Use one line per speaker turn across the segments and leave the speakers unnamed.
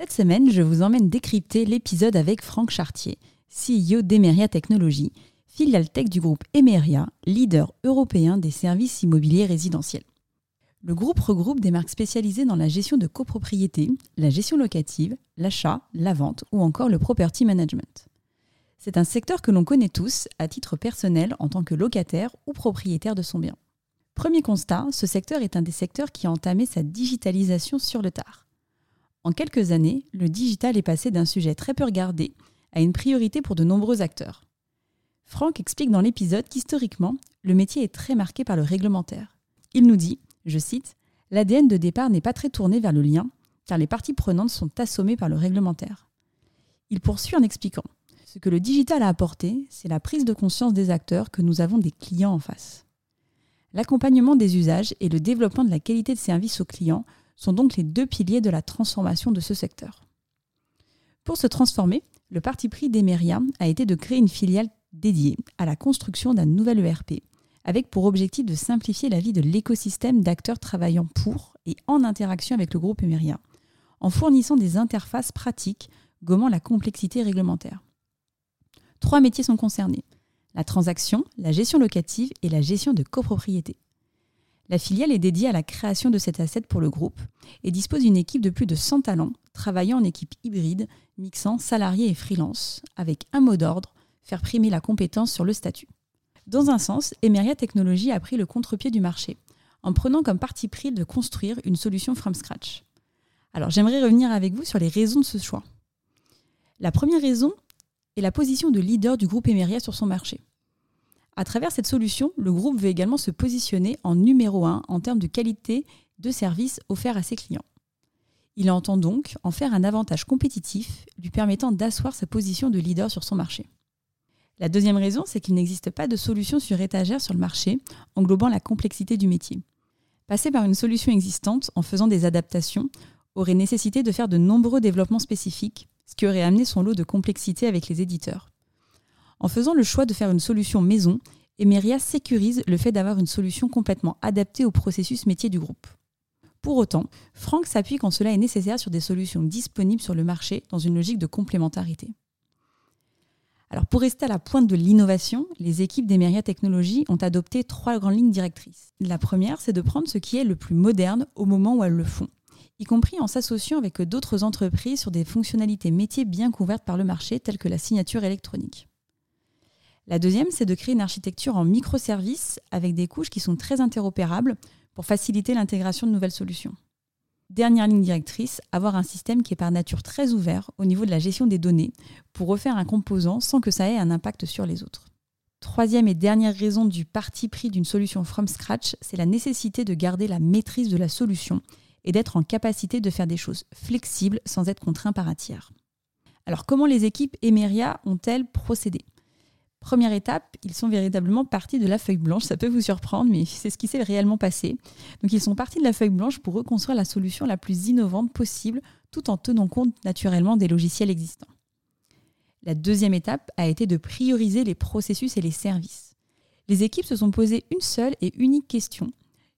Cette semaine, je vous emmène décrypter l'épisode avec Franck Chartier, CEO d'Emeria Technologies, filiale tech du groupe Emeria, leader européen des services immobiliers résidentiels. Le groupe regroupe des marques spécialisées dans la gestion de copropriété, la gestion locative, l'achat, la vente ou encore le property management. C'est un secteur que l'on connaît tous à titre personnel en tant que locataire ou propriétaire de son bien. Premier constat, ce secteur est un des secteurs qui a entamé sa digitalisation sur le tard. En quelques années, le digital est passé d'un sujet très peu regardé à une priorité pour de nombreux acteurs. Franck explique dans l'épisode qu'historiquement, le métier est très marqué par le réglementaire. Il nous dit je cite, L'ADN de départ n'est pas très tourné vers le lien, car les parties prenantes sont assommées par le réglementaire. Il poursuit en expliquant Ce que le digital a apporté, c'est la prise de conscience des acteurs que nous avons des clients en face. L'accompagnement des usages et le développement de la qualité de service aux clients sont donc les deux piliers de la transformation de ce secteur. Pour se transformer, le parti pris d'Emeria a été de créer une filiale dédiée à la construction d'un nouvel ERP avec pour objectif de simplifier la vie de l'écosystème d'acteurs travaillant pour et en interaction avec le groupe Emeria, en fournissant des interfaces pratiques gommant la complexité réglementaire. Trois métiers sont concernés la transaction, la gestion locative et la gestion de copropriété. La filiale est dédiée à la création de cet asset pour le groupe et dispose d'une équipe de plus de 100 talents travaillant en équipe hybride, mixant salariés et freelance, avec un mot d'ordre, faire primer la compétence sur le statut. Dans un sens, Emeria Technologies a pris le contre-pied du marché, en prenant comme parti pris de construire une solution from scratch. Alors j'aimerais revenir avec vous sur les raisons de ce choix. La première raison est la position de leader du groupe Emeria sur son marché. À travers cette solution, le groupe veut également se positionner en numéro un en termes de qualité de service offert à ses clients. Il entend donc en faire un avantage compétitif lui permettant d'asseoir sa position de leader sur son marché. La deuxième raison, c'est qu'il n'existe pas de solution sur étagère sur le marché englobant la complexité du métier. Passer par une solution existante en faisant des adaptations aurait nécessité de faire de nombreux développements spécifiques, ce qui aurait amené son lot de complexité avec les éditeurs. En faisant le choix de faire une solution maison, Emeria sécurise le fait d'avoir une solution complètement adaptée au processus métier du groupe. Pour autant, Franck s'appuie quand cela est nécessaire sur des solutions disponibles sur le marché dans une logique de complémentarité. Alors pour rester à la pointe de l'innovation, les équipes d'Emeria Technologies ont adopté trois grandes lignes directrices. La première, c'est de prendre ce qui est le plus moderne au moment où elles le font, y compris en s'associant avec d'autres entreprises sur des fonctionnalités métiers bien couvertes par le marché, telles que la signature électronique. La deuxième, c'est de créer une architecture en microservices avec des couches qui sont très interopérables pour faciliter l'intégration de nouvelles solutions. Dernière ligne directrice, avoir un système qui est par nature très ouvert au niveau de la gestion des données pour refaire un composant sans que ça ait un impact sur les autres. Troisième et dernière raison du parti pris d'une solution from scratch, c'est la nécessité de garder la maîtrise de la solution et d'être en capacité de faire des choses flexibles sans être contraint par un tiers. Alors comment les équipes Emeria ont-elles procédé? Première étape, ils sont véritablement partis de la feuille blanche. Ça peut vous surprendre, mais c'est ce qui s'est réellement passé. Donc ils sont partis de la feuille blanche pour reconstruire la solution la plus innovante possible, tout en tenant compte naturellement des logiciels existants. La deuxième étape a été de prioriser les processus et les services. Les équipes se sont posées une seule et unique question.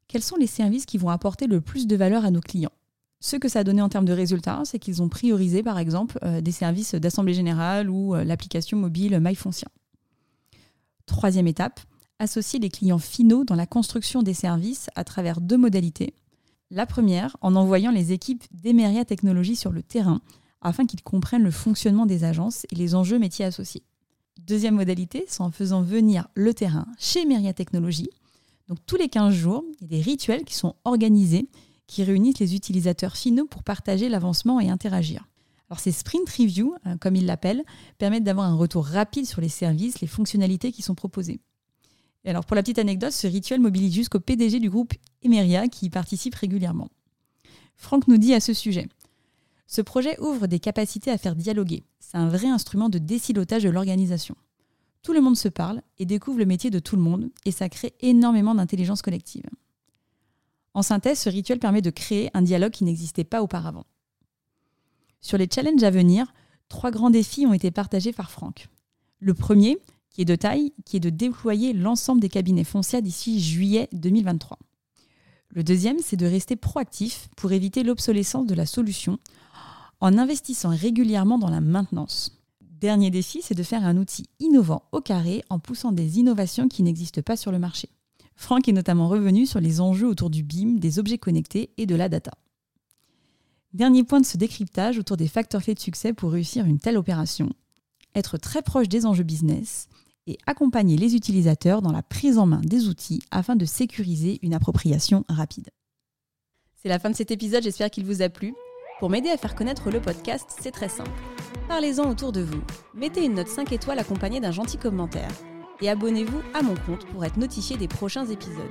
Quels sont les services qui vont apporter le plus de valeur à nos clients? Ce que ça a donné en termes de résultats, c'est qu'ils ont priorisé, par exemple, euh, des services d'assemblée générale ou euh, l'application mobile MyFoncien. Troisième étape, associer les clients finaux dans la construction des services à travers deux modalités. La première, en envoyant les équipes d'Emeria Technologies sur le terrain afin qu'ils comprennent le fonctionnement des agences et les enjeux métiers associés. Deuxième modalité, c'est en faisant venir le terrain chez Emeria Technologies. Donc tous les 15 jours, il y a des rituels qui sont organisés qui réunissent les utilisateurs finaux pour partager l'avancement et interagir. Alors ces sprint reviews, euh, comme ils l'appellent, permettent d'avoir un retour rapide sur les services, les fonctionnalités qui sont proposées. Et alors pour la petite anecdote, ce rituel mobilise jusqu'au PDG du groupe Emeria qui y participe régulièrement. Franck nous dit à ce sujet Ce projet ouvre des capacités à faire dialoguer. C'est un vrai instrument de décilotage de l'organisation. Tout le monde se parle et découvre le métier de tout le monde, et ça crée énormément d'intelligence collective. En synthèse, ce rituel permet de créer un dialogue qui n'existait pas auparavant. Sur les challenges à venir, trois grands défis ont été partagés par Franck. Le premier, qui est de taille, qui est de déployer l'ensemble des cabinets fonciers d'ici juillet 2023. Le deuxième, c'est de rester proactif pour éviter l'obsolescence de la solution en investissant régulièrement dans la maintenance. Dernier défi, c'est de faire un outil innovant au carré en poussant des innovations qui n'existent pas sur le marché. Franck est notamment revenu sur les enjeux autour du BIM, des objets connectés et de la data. Dernier point de ce décryptage autour des facteurs clés de succès pour réussir une telle opération. Être très proche des enjeux business et accompagner les utilisateurs dans la prise en main des outils afin de sécuriser une appropriation rapide. C'est la fin de cet épisode, j'espère qu'il vous a plu. Pour m'aider à faire connaître le podcast, c'est très simple. Parlez-en autour de vous. Mettez une note 5 étoiles accompagnée d'un gentil commentaire. Et abonnez-vous à mon compte pour être notifié des prochains épisodes.